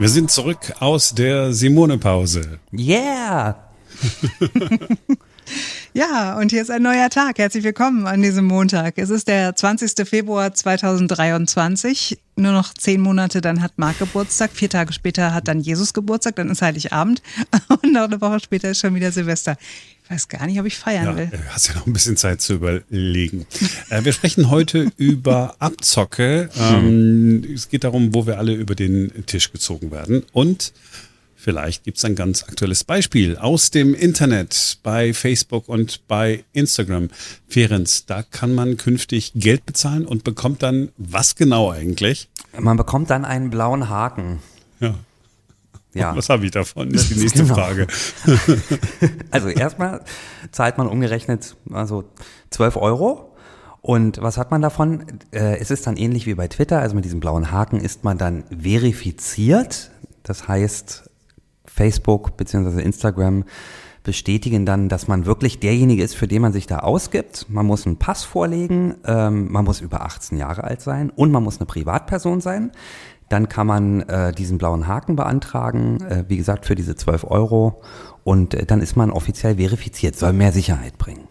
Wir sind zurück aus der Simone-Pause. Yeah! Ja, und hier ist ein neuer Tag. Herzlich willkommen an diesem Montag. Es ist der 20. Februar 2023. Nur noch zehn Monate, dann hat Marc Geburtstag. Vier Tage später hat dann Jesus Geburtstag, dann ist Heiligabend. Und noch eine Woche später ist schon wieder Silvester. Ich weiß gar nicht, ob ich feiern Ja, will. du hast ja noch ein bisschen Zeit zu überlegen. Äh, wir sprechen heute über Abzocke. Ähm, es geht darum, wo wir alle über den Tisch gezogen werden. Und vielleicht gibt es ein ganz aktuelles Beispiel aus dem Internet bei Facebook und bei Instagram. Ferenc, da kann man künftig Geld bezahlen und bekommt dann was genau eigentlich? Man bekommt dann einen blauen Haken. Ja. Ja. Was habe ich davon? Ist die nächste Genau. Frage. Also erstmal zahlt man umgerechnet also 12 Euro. Und was hat man davon? Äh, es ist dann ähnlich wie bei Twitter, also mit diesem blauen Haken ist man dann verifiziert. Das heißt, Facebook bzw. Instagram bestätigen dann, dass man wirklich derjenige ist, für den man sich da ausgibt. Man muss einen Pass vorlegen, ähm, man muss über 18 Jahre alt sein und man muss eine Privatperson sein. Dann kann man äh, diesen blauen Haken beantragen, äh, wie gesagt, für diese 12 Euro. Und äh, dann ist man offiziell verifiziert, soll mehr Sicherheit bringen.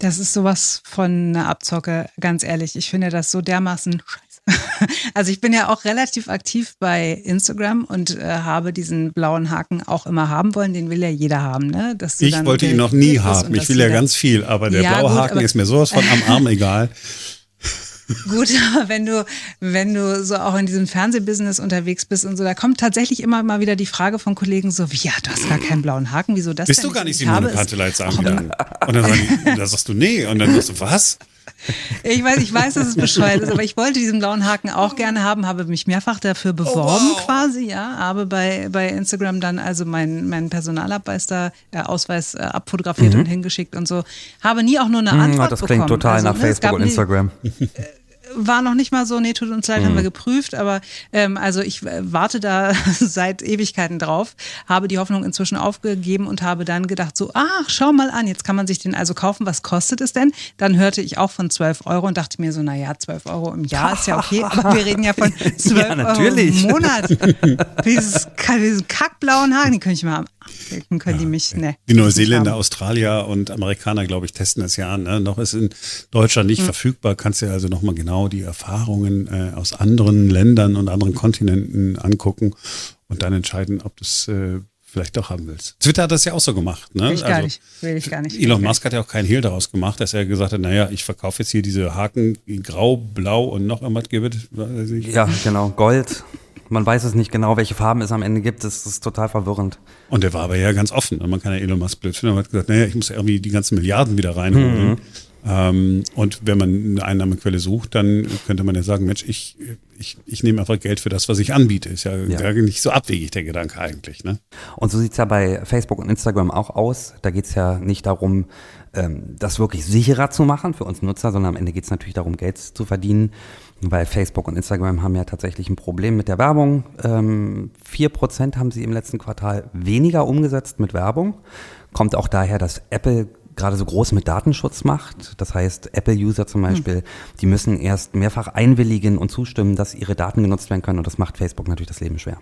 Das ist sowas von einer Abzocke, ganz ehrlich. Ich finde das so dermaßen. Also ich bin ja auch relativ aktiv bei Instagram und äh, habe diesen blauen Haken auch immer haben wollen. Den will ja jeder haben, ne? Ich wollte ihn noch nie haben. Ich will ja ganz viel, aber der Ja, blaue gut, Haken ist mir sowas von am Arm egal. Gut, aber wenn du, wenn du so auch in diesem Fernsehbusiness unterwegs bist und so, da kommt tatsächlich immer mal wieder die Frage von Kollegen so, wie, ja, du hast gar keinen blauen Haken, wieso das Bist denn du gar nicht Simone Panteleit sagen. Und dann, dann sagst du nee. Und dann sagst du, was? Ich weiß, ich weiß, dass es bescheuert ist, aber ich wollte diesen blauen Haken auch gerne haben, habe mich mehrfach dafür beworben wow. quasi, ja, habe bei, bei Instagram dann also meinen meinen Personalausweis da, äh, Ausweis äh, abfotografiert und hingeschickt und so. Habe nie auch nur eine Mhm, Antwort das klingt bekommen. total Also, nach ne, Facebook und nie- Instagram. war noch nicht mal so, nee, tut uns leid, Mhm. haben wir geprüft, aber ähm, also ich äh, warte da seit Ewigkeiten drauf, habe die Hoffnung inzwischen aufgegeben und habe dann gedacht so, ach, schau mal an, jetzt kann man sich den also kaufen, was kostet es denn? Dann hörte ich auch von 12 Euro und dachte mir so, naja, 12 Euro im Jahr ist ja okay, aber wir reden ja von 12 Ja, natürlich. Euro im Monat. Dieses, diesen kackblauen Haken, den könnte ich mal Dann können die mich, ne. Die Neuseeländer, Australier und Amerikaner, glaube ich, testen das ja an. Ne? Noch ist in Deutschland nicht verfügbar. Kannst dir also nochmal genau die Erfahrungen äh, aus anderen Ländern und anderen Kontinenten angucken und dann entscheiden, ob du es äh, vielleicht doch haben willst. Twitter hat das ja auch so gemacht. Ne? Will ich gar nicht. Will ich gar nicht. Elon Musk hat ja auch keinen Hehl daraus gemacht, dass er gesagt hat, naja, ich verkaufe jetzt hier diese Haken grau, blau und noch irgendwas gibt. Ja, genau, Gold. Man weiß es nicht genau, welche Farben es am Ende gibt. Das ist total verwirrend. Und der war aber ja ganz offen. Man kann ja Elon Musk blöd finden. Er hat gesagt, naja, ich muss irgendwie die ganzen Milliarden wieder reinholen. Ähm, und wenn man eine Einnahmequelle sucht, dann könnte man ja sagen, Mensch, ich, ich, ich nehme einfach Geld für das, was ich anbiete. Ist ja, Ja. gar nicht so abwegig, der Gedanke eigentlich. Ne? Und so sieht's ja bei Facebook und Instagram auch aus. Da geht's ja nicht darum, ähm, das wirklich sicherer zu machen für uns Nutzer, sondern am Ende geht's natürlich darum, Geld zu verdienen. Weil Facebook und Instagram haben ja tatsächlich ein Problem mit der Werbung. Ähm, 4% haben sie im letzten Quartal weniger umgesetzt mit Werbung. Kommt auch daher, dass Apple gerade so groß mit Datenschutz macht. Das heißt, Apple-User zum Beispiel, die müssen erst mehrfach einwilligen und zustimmen, dass ihre Daten genutzt werden können. Und das macht Facebook natürlich das Leben schwer.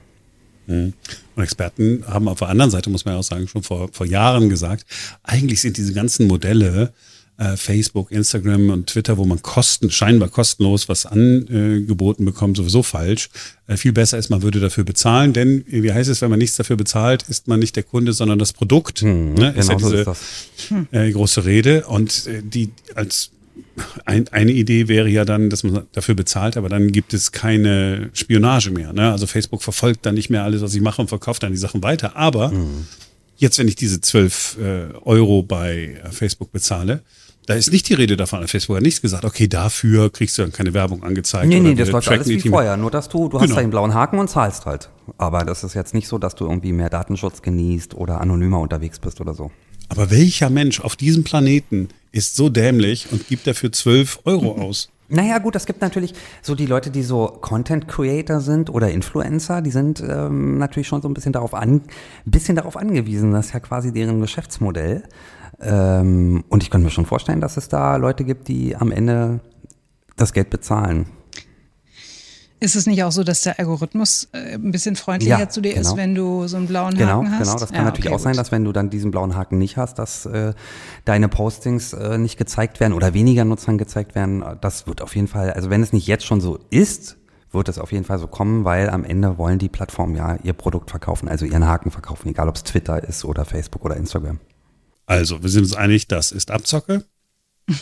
Und Experten haben auf der anderen Seite, muss man ja auch sagen, schon vor, vor Jahren gesagt, eigentlich sind diese ganzen Modelle, äh, Facebook, Instagram und Twitter, wo man kosten, scheinbar kostenlos was angeboten bekommt, sowieso falsch. Äh, viel besser ist, man würde dafür bezahlen, denn wie heißt es, wenn man nichts dafür bezahlt, ist man nicht der Kunde, sondern das Produkt. ne? ist ja genau so diese ist das. äh, große Rede. Und äh, die als ein, eine Idee wäre ja dann, dass man dafür bezahlt, aber dann gibt es keine Spionage mehr. Ne? Also Facebook verfolgt dann nicht mehr alles, was ich mache und verkauft dann die Sachen weiter. Aber jetzt, wenn ich diese 12 äh, Euro bei äh, Facebook bezahle, da ist nicht die Rede davon. Facebook hat nichts gesagt, okay, dafür kriegst du dann keine Werbung angezeigt. Nee, nee, das läuft alles wie vorher. Nur, dass du, du Genau. hast da den blauen Haken und zahlst halt. Aber das ist jetzt nicht so, dass du irgendwie mehr Datenschutz genießt oder anonymer unterwegs bist oder so. Aber welcher Mensch auf diesem Planeten ist so dämlich und gibt dafür 12 Euro aus? Naja, gut, es gibt natürlich so die Leute, die so Content Creator sind oder Influencer, die sind ähm, natürlich schon so ein bisschen darauf an, bisschen darauf angewiesen. Das ist ja quasi deren Geschäftsmodell. Ähm, und ich könnte mir schon vorstellen, dass es da Leute gibt, die am Ende das Geld bezahlen. Ist es nicht auch so, dass der Algorithmus äh, ein bisschen freundlicher Ja, zu dir genau. ist, wenn du so einen blauen Genau, Haken hast? genau. Das kann Ja, natürlich okay, auch sein, gut. dass wenn du dann diesen blauen Haken nicht hast, dass äh, deine Postings äh, nicht gezeigt werden oder weniger Nutzern gezeigt werden. Das wird auf jeden Fall, also wenn es nicht jetzt schon so ist, wird es auf jeden Fall so kommen, weil am Ende wollen die Plattformen ja ihr Produkt verkaufen, also ihren Haken verkaufen, egal ob es Twitter ist oder Facebook oder Instagram. Also, wir sind uns einig, das ist Abzocke.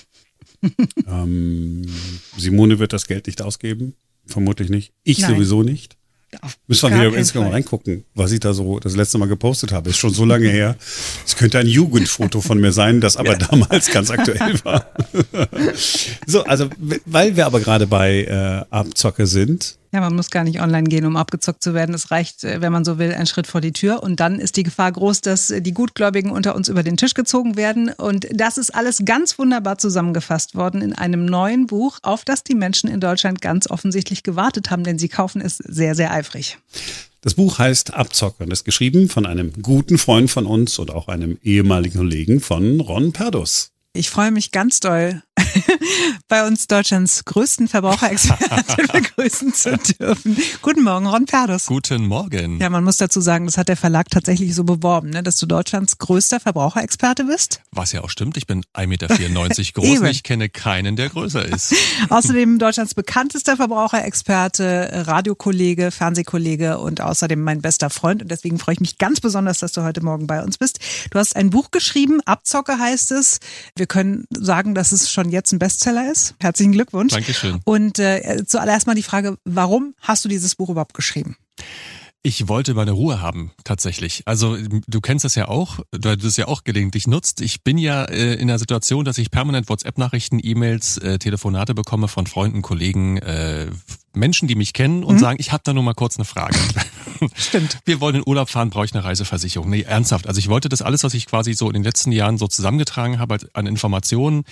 ähm, Simone wird das Geld nicht ausgeben. Vermutlich nicht. Ich Nein. sowieso nicht. Auf Müssen wir wieder auf Instagram Fall. reingucken, was ich da so das letzte Mal gepostet habe. Ist schon so lange her. Es könnte ein Jugendfoto von mir sein, das aber damals ganz aktuell war. so, also, weil wir aber gerade bei äh, Abzocke sind, Ja, man muss gar nicht online gehen, um abgezockt zu werden. Es reicht, äh, wenn man so will, ein Schritt vor die Tür. Und dann ist die Gefahr groß, dass äh, die Gutgläubigen unter uns über den Tisch gezogen werden. Und das ist alles ganz wunderbar zusammengefasst worden in einem neuen Buch, auf das die Menschen in Deutschland ganz offensichtlich gewartet haben, denn sie kaufen es sehr, sehr eifrig. Das Buch heißt Abzocke und ist geschrieben von einem guten Freund von uns und auch einem ehemaligen Kollegen von Ron Perdus. Ich freue mich ganz doll, bei uns Deutschlands größten Verbraucherexperten begrüßen zu dürfen. Guten Morgen, Ron Perdus. Guten Morgen. Ja, man muss dazu sagen, das hat der Verlag tatsächlich so beworben, ne, dass du Deutschlands größter Verbraucherexperte bist. Was ja auch stimmt, ich bin 1,94 Meter groß und ich kenne keinen, der größer ist. Außerdem Deutschlands bekanntester Verbraucherexperte, Radiokollege, Fernsehkollege und außerdem mein bester Freund. Und deswegen freue ich mich ganz besonders, dass du heute Morgen bei uns bist. Du hast ein Buch geschrieben, Abzocke heißt es. Wir können sagen, dass es schon jetzt ein Bestseller ist. Herzlichen Glückwunsch. Dankeschön. Und äh, zuallererst mal die Frage, warum hast du dieses Buch überhaupt geschrieben? Ich wollte meine Ruhe haben, tatsächlich. Also du kennst das ja auch, weil du es ja auch gelegentlich nutzt. Ich bin ja äh, in der Situation, dass ich permanent WhatsApp-Nachrichten, E-Mails, äh, Telefonate bekomme von Freunden, Kollegen, äh, Menschen, die mich kennen und sagen, ich habe da nur mal kurz eine Frage. Stimmt. Wir wollen in Urlaub fahren, brauche ich eine Reiseversicherung. Nee, ernsthaft. Also ich wollte das alles, was ich quasi so in den letzten Jahren so zusammengetragen habe an Informationen,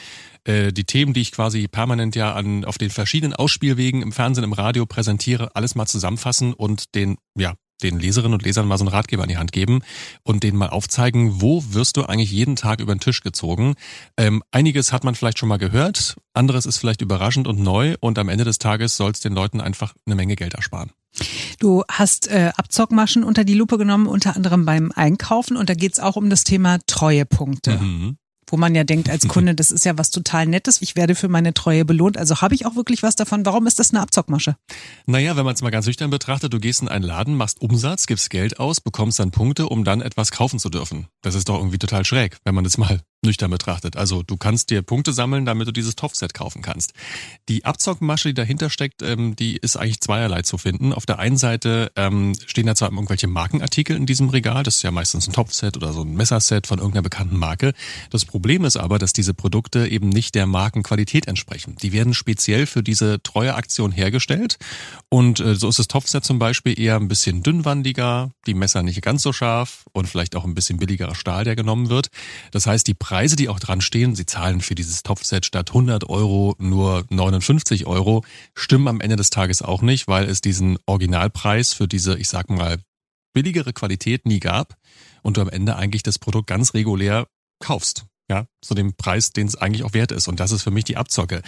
äh, die Themen, die ich quasi permanent ja an auf den verschiedenen Ausspielwegen im Fernsehen, im Radio präsentiere, alles mal zusammenfassen und den, ja, den Leserinnen und Lesern mal so einen Ratgeber in die Hand geben und denen mal aufzeigen, wo wirst du eigentlich jeden Tag über den Tisch gezogen. Ähm, einiges hat man vielleicht schon mal gehört, anderes ist vielleicht überraschend und neu und am Ende des Tages soll es den Leuten einfach eine Menge Geld ersparen. Du hast äh, Abzockmaschen unter die Lupe genommen, unter anderem beim Einkaufen. Und da geht's auch um das Thema Treuepunkte. Mhm. Wo man ja denkt als Kunde, das ist ja was total Nettes. Ich werde für meine Treue belohnt. Also habe ich auch wirklich was davon. Warum ist das eine Abzockmasche? Naja, wenn man es mal ganz nüchtern betrachtet, du gehst in einen Laden, machst Umsatz, gibst Geld aus, bekommst dann Punkte, um dann etwas kaufen zu dürfen. Das ist doch irgendwie total schräg, wenn man das mal nüchtern betrachtet. Also du kannst dir Punkte sammeln, damit du dieses Topfset kaufen kannst. Die Abzockmasche, die dahinter steckt, ähm, die ist eigentlich zweierlei zu finden. Auf der einen Seite ähm, stehen da zwar irgendwelche Markenartikel in diesem Regal, das ist ja meistens ein Topfset oder so ein Messerset von irgendeiner bekannten Marke. Das Problem ist aber, dass diese Produkte eben nicht der Markenqualität entsprechen. Die werden speziell für diese Treueaktion hergestellt und äh, so ist das Topfset zum Beispiel eher ein bisschen dünnwandiger, die Messer nicht ganz so scharf und vielleicht auch ein bisschen billigerer Stahl, der genommen wird. Das heißt, die Preise, die auch dran stehen, sie zahlen für dieses Topfset statt 100 Euro nur 59 Euro, stimmen am Ende des Tages auch nicht, weil es diesen Originalpreis für diese, ich sag mal, billigere Qualität nie gab und du am Ende eigentlich das Produkt ganz regulär kaufst. Ja, zu dem Preis, den es eigentlich auch wert ist. Und das ist für mich die Abzocke.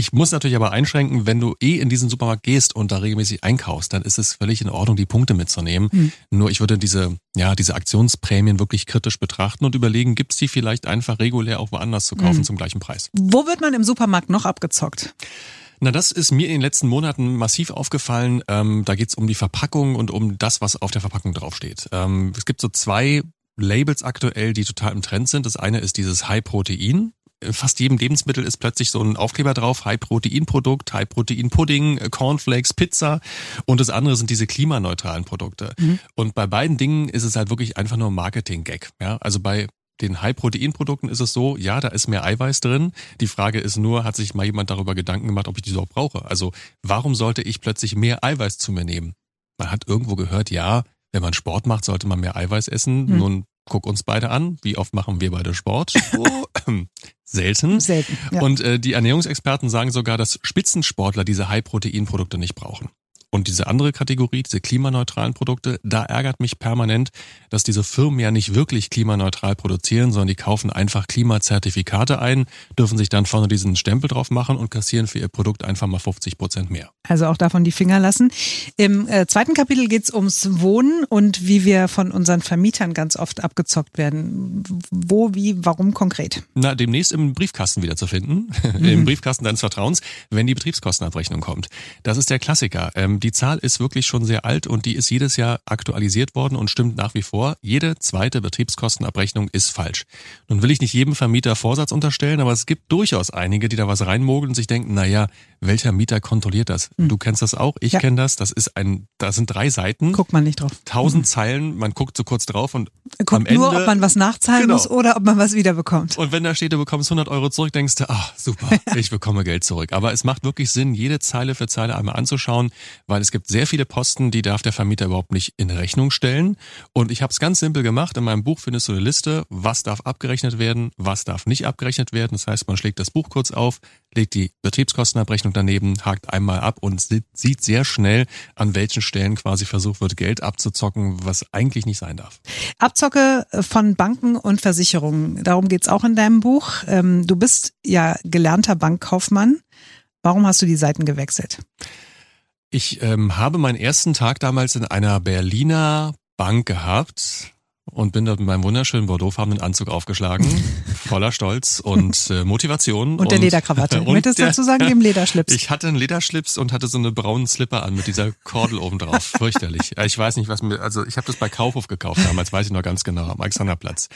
Ich muss natürlich aber einschränken, wenn du eh in diesen Supermarkt gehst und da regelmäßig einkaufst, dann ist es völlig in Ordnung, die Punkte mitzunehmen. Nur ich würde diese, ja, diese Aktionsprämien wirklich kritisch betrachten und überlegen, gibt's die vielleicht einfach regulär auch woanders zu kaufen zum gleichen Preis. Wo wird man im Supermarkt noch abgezockt? Na, das ist mir in den letzten Monaten massiv aufgefallen. Ähm, da geht's um die Verpackung und um das, was auf der Verpackung draufsteht. Ähm, es gibt so zwei Labels aktuell, die total im Trend sind. Das eine ist dieses High Protein. In Fast jedem Lebensmittel ist plötzlich so ein Aufkleber drauf, High-Protein-Produkt, High-Protein-Pudding, äh, Cornflakes, Pizza und das andere sind diese klimaneutralen Produkte. Und bei beiden Dingen ist es halt wirklich einfach nur Marketing-Gag. Ja? Also bei den High-Protein-Produkten ist es so, ja, da ist mehr Eiweiß drin. Die Frage ist nur, hat sich mal jemand darüber Gedanken gemacht, ob ich die überhaupt brauche? Also warum sollte ich plötzlich mehr Eiweiß zu mir nehmen? Man hat irgendwo gehört, ja, wenn man Sport macht, sollte man mehr Eiweiß essen. Nun guck uns beide an. Wie oft machen wir beide Sport? Oh, selten. Selten, ja. Und äh, die Ernährungsexperten sagen sogar, dass Spitzensportler diese High-Protein-Produkte nicht brauchen. Und diese andere Kategorie, diese klimaneutralen Produkte, da ärgert mich permanent, dass diese Firmen ja nicht wirklich klimaneutral produzieren, sondern die kaufen einfach Klimazertifikate ein, dürfen sich dann vorne diesen Stempel drauf machen und kassieren für ihr Produkt einfach mal 50 Prozent mehr. Also auch davon die Finger lassen. Im äh, zweiten Kapitel geht es ums Wohnen und wie wir von unseren Vermietern ganz oft abgezockt werden. Wo, wie, warum konkret? Na, demnächst im Briefkasten wieder zu finden, mhm. im Briefkasten deines Vertrauens, wenn die Betriebskostenabrechnung kommt. Das ist der Klassiker. Ähm, die Zahl ist wirklich schon sehr alt und die ist jedes Jahr aktualisiert worden und stimmt nach wie vor. Jede zweite Betriebskostenabrechnung ist falsch. Nun will ich nicht jedem Vermieter Vorsatz unterstellen, aber es gibt durchaus einige, die da was reinmogeln und sich denken, na ja, welcher Mieter kontrolliert das? Mhm. Du kennst das auch, ich ja. kenne das. Das ist ein, da sind drei Seiten. Guckt man nicht drauf. Tausend mhm. Zeilen, man guckt so kurz drauf und Guckt am Ende, nur, ob man was nachzahlen genau. muss oder ob man was wiederbekommt. Und wenn da steht, du bekommst 100 Euro zurück, denkst du, ah, super, ich bekomme Geld zurück. Aber es macht wirklich Sinn, jede Zeile für Zeile einmal anzuschauen, weil es gibt sehr viele Posten, die darf der Vermieter überhaupt nicht in Rechnung stellen. Und ich habe es ganz simpel gemacht. In meinem Buch findest du eine Liste, was darf abgerechnet werden, was darf nicht abgerechnet werden. Das heißt, man schlägt das Buch kurz auf, legt die Betriebskostenabrechnung daneben, hakt einmal ab und sieht sehr schnell, an welchen Stellen quasi versucht wird, Geld abzuzocken, was eigentlich nicht sein darf. Abzocke von Banken und Versicherungen, darum geht's auch in deinem Buch. Ähm, du bist ja gelernter Bankkaufmann. Warum hast du die Seiten gewechselt? Ich ähm, habe meinen ersten Tag damals in einer Berliner Bank gehabt und bin dort mit meinem wunderschönen bordeauxfarbenen Anzug aufgeschlagen, voller Stolz und äh, Motivation. Und, und der Lederkrawatte. Und Möchtest du dazu sagen, dem Lederschlips? Ich hatte einen Lederschlips und hatte so eine braunen Slipper an mit dieser Kordel oben drauf. Fürchterlich. Ich weiß nicht, was mir, also ich habe das bei Kaufhof gekauft damals, weiß ich noch ganz genau, am Alexanderplatz.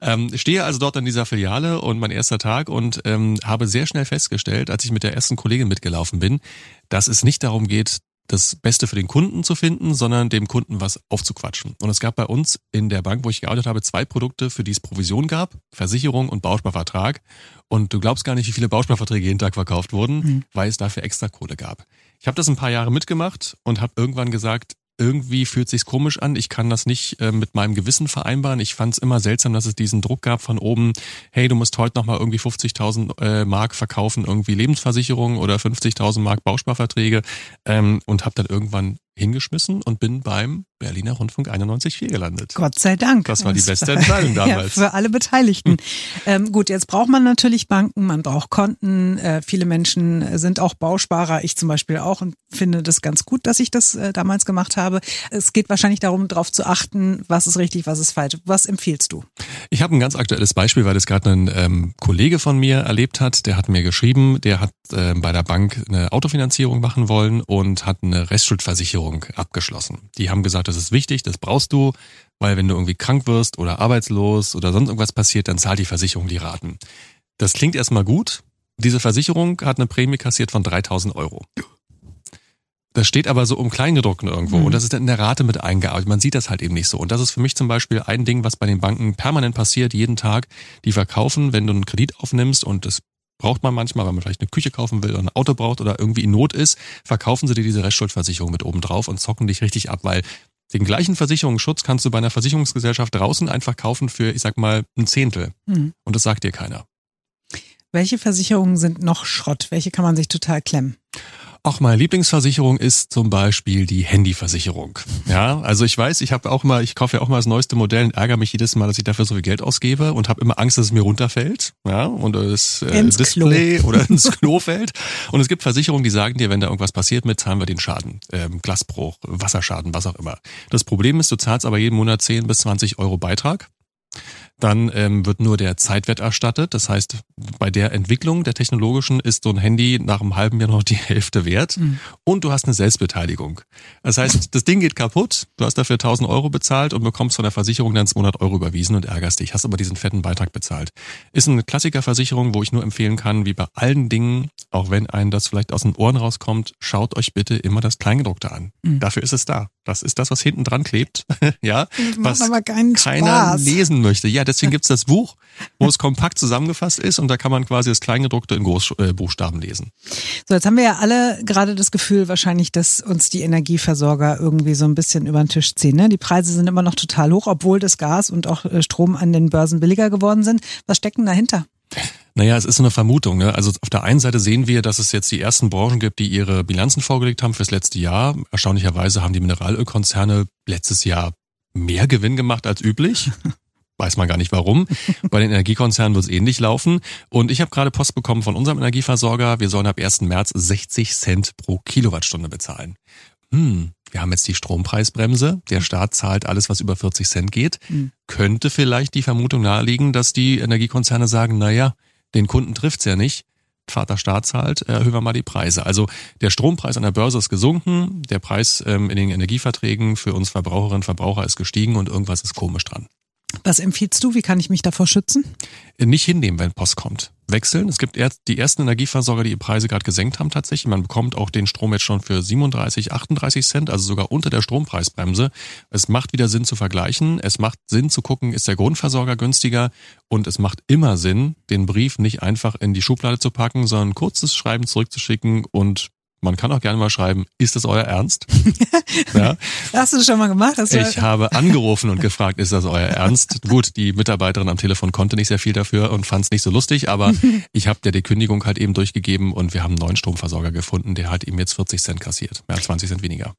Ähm, stehe also dort in dieser Filiale und mein erster Tag und ähm, habe sehr schnell festgestellt, als ich mit der ersten Kollegin mitgelaufen bin, dass es nicht darum geht, das Beste für den Kunden zu finden, sondern dem Kunden was aufzuquatschen. Und es gab bei uns in der Bank, wo ich gearbeitet habe, zwei Produkte, für die es Provision gab, Versicherung und Bausparvertrag. Und du glaubst gar nicht, wie viele Bausparverträge jeden Tag verkauft wurden, mhm. weil es dafür extra Kohle gab. Ich habe das ein paar Jahre mitgemacht und habe irgendwann gesagt, irgendwie fühlt sich's komisch an. Ich kann das nicht äh, mit meinem Gewissen vereinbaren. Ich fand es immer seltsam, dass es diesen Druck gab von oben. Hey, du musst heute noch mal irgendwie 50.000 äh, Mark verkaufen, irgendwie Lebensversicherung oder 50.000 Mark Bausparverträge ähm, und habe dann irgendwann hingeschmissen und bin beim Berliner Rundfunk 91.4 gelandet. Gott sei Dank. Das war die beste Entscheidung damals. Ja, für alle Beteiligten. Hm. Ähm, gut, jetzt braucht man natürlich Banken, man braucht Konten. Äh, viele Menschen sind auch Bausparer, ich zum Beispiel auch und finde das ganz gut, dass ich das äh, damals gemacht habe. Es geht wahrscheinlich darum, darauf zu achten, was ist richtig, was ist falsch. Was empfiehlst du? Ich habe ein ganz aktuelles Beispiel, weil das gerade ein ähm, Kollege von mir erlebt hat. Der hat mir geschrieben, der hat äh, bei der Bank eine Autofinanzierung machen wollen und hat eine Restschuldversicherung abgeschlossen. Die haben gesagt, das ist wichtig, das brauchst du, weil wenn du irgendwie krank wirst oder arbeitslos oder sonst irgendwas passiert, dann zahlt die Versicherung die Raten. Das klingt erstmal gut. Diese Versicherung hat eine Prämie kassiert von 3000 Euro. Das steht aber so um Kleingedruckten irgendwo mhm. und das ist dann in der Rate mit eingearbeitet. Man sieht das halt eben nicht so. Und das ist für mich zum Beispiel ein Ding, was bei den Banken permanent passiert, jeden Tag. Die verkaufen, wenn du einen Kredit aufnimmst und das braucht man manchmal, weil man vielleicht eine Küche kaufen will oder ein Auto braucht oder irgendwie in Not ist, verkaufen sie dir diese Restschuldversicherung mit oben drauf und zocken dich richtig ab, weil den gleichen Versicherungsschutz kannst du bei einer Versicherungsgesellschaft draußen einfach kaufen für, ich sag mal, ein Zehntel. Mhm. Und das sagt dir keiner. Welche Versicherungen sind noch Schrott? Welche kann man sich total klemmen? Auch meine Lieblingsversicherung ist zum Beispiel die Handyversicherung. Ja, also ich weiß, ich habe auch mal, ich kaufe ja auch mal das neueste Modell und ärgere mich jedes Mal, dass ich dafür so viel Geld ausgebe und habe immer Angst, dass es mir runterfällt, ja, und das äh, Display Klo. oder ins Klo fällt. Und es gibt Versicherungen, die sagen dir, wenn da irgendwas passiert mit, zahlen wir den Schaden, ähm, Glasbruch, Wasserschaden, was auch immer. Das Problem ist, du zahlst aber jeden Monat 10 bis 20 Euro Beitrag dann ähm, wird nur der Zeitwert erstattet. Das heißt, bei der Entwicklung der technologischen ist so ein Handy nach einem halben Jahr noch die Hälfte wert. Mhm. Und du hast eine Selbstbeteiligung. Das heißt, das Ding geht kaputt, du hast dafür 1000 Euro bezahlt und bekommst von der Versicherung dann 200 Euro überwiesen und ärgerst dich, hast aber diesen fetten Beitrag bezahlt. Ist eine Klassikerversicherung, wo ich nur empfehlen kann, wie bei allen Dingen, auch wenn einem das vielleicht aus den Ohren rauskommt, schaut euch bitte immer das Kleingedruckte an. Mhm. Dafür ist es da. Das ist das, was hinten dran klebt, ja, was keiner Spaß. lesen möchte. Ja, deswegen gibt's das Buch, wo es kompakt zusammengefasst ist und da kann man quasi das Kleingedruckte in Großbuchstaben äh, lesen. So, jetzt haben wir ja alle gerade das Gefühl wahrscheinlich, dass uns die Energieversorger irgendwie so ein bisschen über den Tisch ziehen. Ne? Die Preise sind immer noch total hoch, obwohl das Gas und auch äh, Strom an den Börsen billiger geworden sind. Was steckt denn dahinter? Naja, es ist so eine Vermutung. Ne? Also auf der einen Seite sehen wir, dass es jetzt die ersten Branchen gibt, die ihre Bilanzen vorgelegt haben fürs letzte Jahr. Erstaunlicherweise haben die Mineralölkonzerne letztes Jahr mehr Gewinn gemacht als üblich. Weiß man gar nicht warum. Bei den Energiekonzernen wird es ähnlich laufen. Und ich habe gerade Post bekommen von unserem Energieversorger. Wir sollen ab 1. März 60 Cent pro Kilowattstunde bezahlen. Hm, wir haben jetzt die Strompreisbremse. Der Staat zahlt alles, was über 40 Cent geht. Mhm. Könnte vielleicht die Vermutung naheliegen, dass die Energiekonzerne sagen, naja, den Kunden trifft's ja nicht. Vater Staat zahlt, erhöhen wir mal die Preise. Also der Strompreis an der Börse ist gesunken, der Preis ähm, in den Energieverträgen für uns Verbraucherinnen und Verbraucher ist gestiegen und irgendwas ist komisch dran. Was empfiehlst du? Wie kann ich mich davor schützen? Nicht hinnehmen, wenn Post kommt. Wechseln. Es gibt die ersten Energieversorger, die ihre Preise gerade gesenkt haben tatsächlich. Man bekommt auch den Strom jetzt schon für 37, 38 Cent, also sogar unter der Strompreisbremse. Es macht wieder Sinn zu vergleichen. Es macht Sinn zu gucken, ist der Grundversorger günstiger? Und es macht immer Sinn, den Brief nicht einfach in die Schublade zu packen, sondern kurzes Schreiben zurückzuschicken und man kann auch gerne mal schreiben, ist das euer Ernst? ja. Hast du das schon mal gemacht? ich habe angerufen und gefragt, ist das euer Ernst? Gut, die Mitarbeiterin am Telefon konnte nicht sehr viel dafür und fand es nicht so lustig, aber ich habe der die Kündigung halt eben durchgegeben und wir haben einen neuen Stromversorger gefunden, der halt eben jetzt 40 Cent kassiert. Mehr als 20 Cent weniger.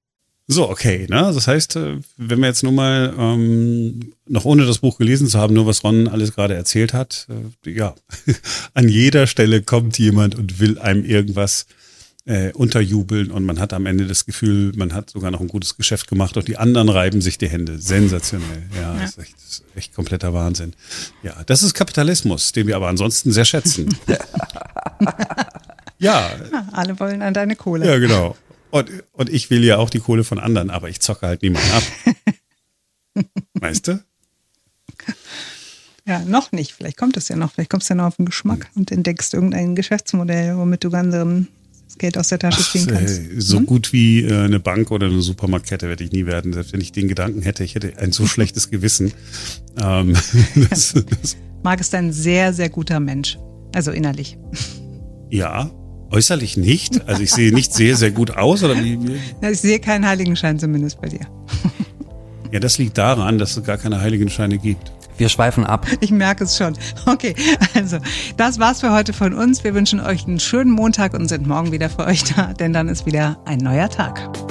So, okay. Ne? Das heißt, äh, wenn wir jetzt nur mal, ähm, noch ohne das Buch gelesen zu haben, nur was Ron alles gerade erzählt hat, äh, ja, an jeder Stelle kommt jemand und will einem irgendwas äh, unterjubeln und man hat am Ende das Gefühl, man hat sogar noch ein gutes Geschäft gemacht und die anderen reiben sich die Hände. Sensationell. Ja, ja. Das, ist echt, ist echt kompletter Wahnsinn. Ja, das ist Kapitalismus, den wir aber ansonsten sehr schätzen. ja. Alle wollen an deine Kohle. Ja, genau. Und, und ich will ja auch die Kohle von anderen, aber ich zocke halt niemanden ab. weißt du? Ja, noch nicht. Vielleicht kommt es ja noch. Vielleicht kommst du ja noch auf den Geschmack hm. und entdeckst irgendein Geschäftsmodell, womit du anderen Geld aus der Tasche ziehen kannst. Ach, so hm? gut wie äh, eine Bank oder eine Supermarktkette werde ich nie werden. Selbst wenn ich den Gedanken hätte, ich hätte ein so schlechtes Gewissen. Ähm, das, das Marc ist ein sehr, sehr guter Mensch. Also innerlich. Ja, Äußerlich nicht? Also ich sehe nicht sehr, sehr gut aus oder wie? Ich sehe keinen Heiligenschein zumindest bei dir. Ja, das liegt daran, dass es gar keine Heiligenscheine gibt. Wir schweifen ab. Ich merke es schon. Okay, also das war's für heute von uns. Wir wünschen euch einen schönen Montag und sind morgen wieder für euch da, denn dann ist wieder ein neuer Tag.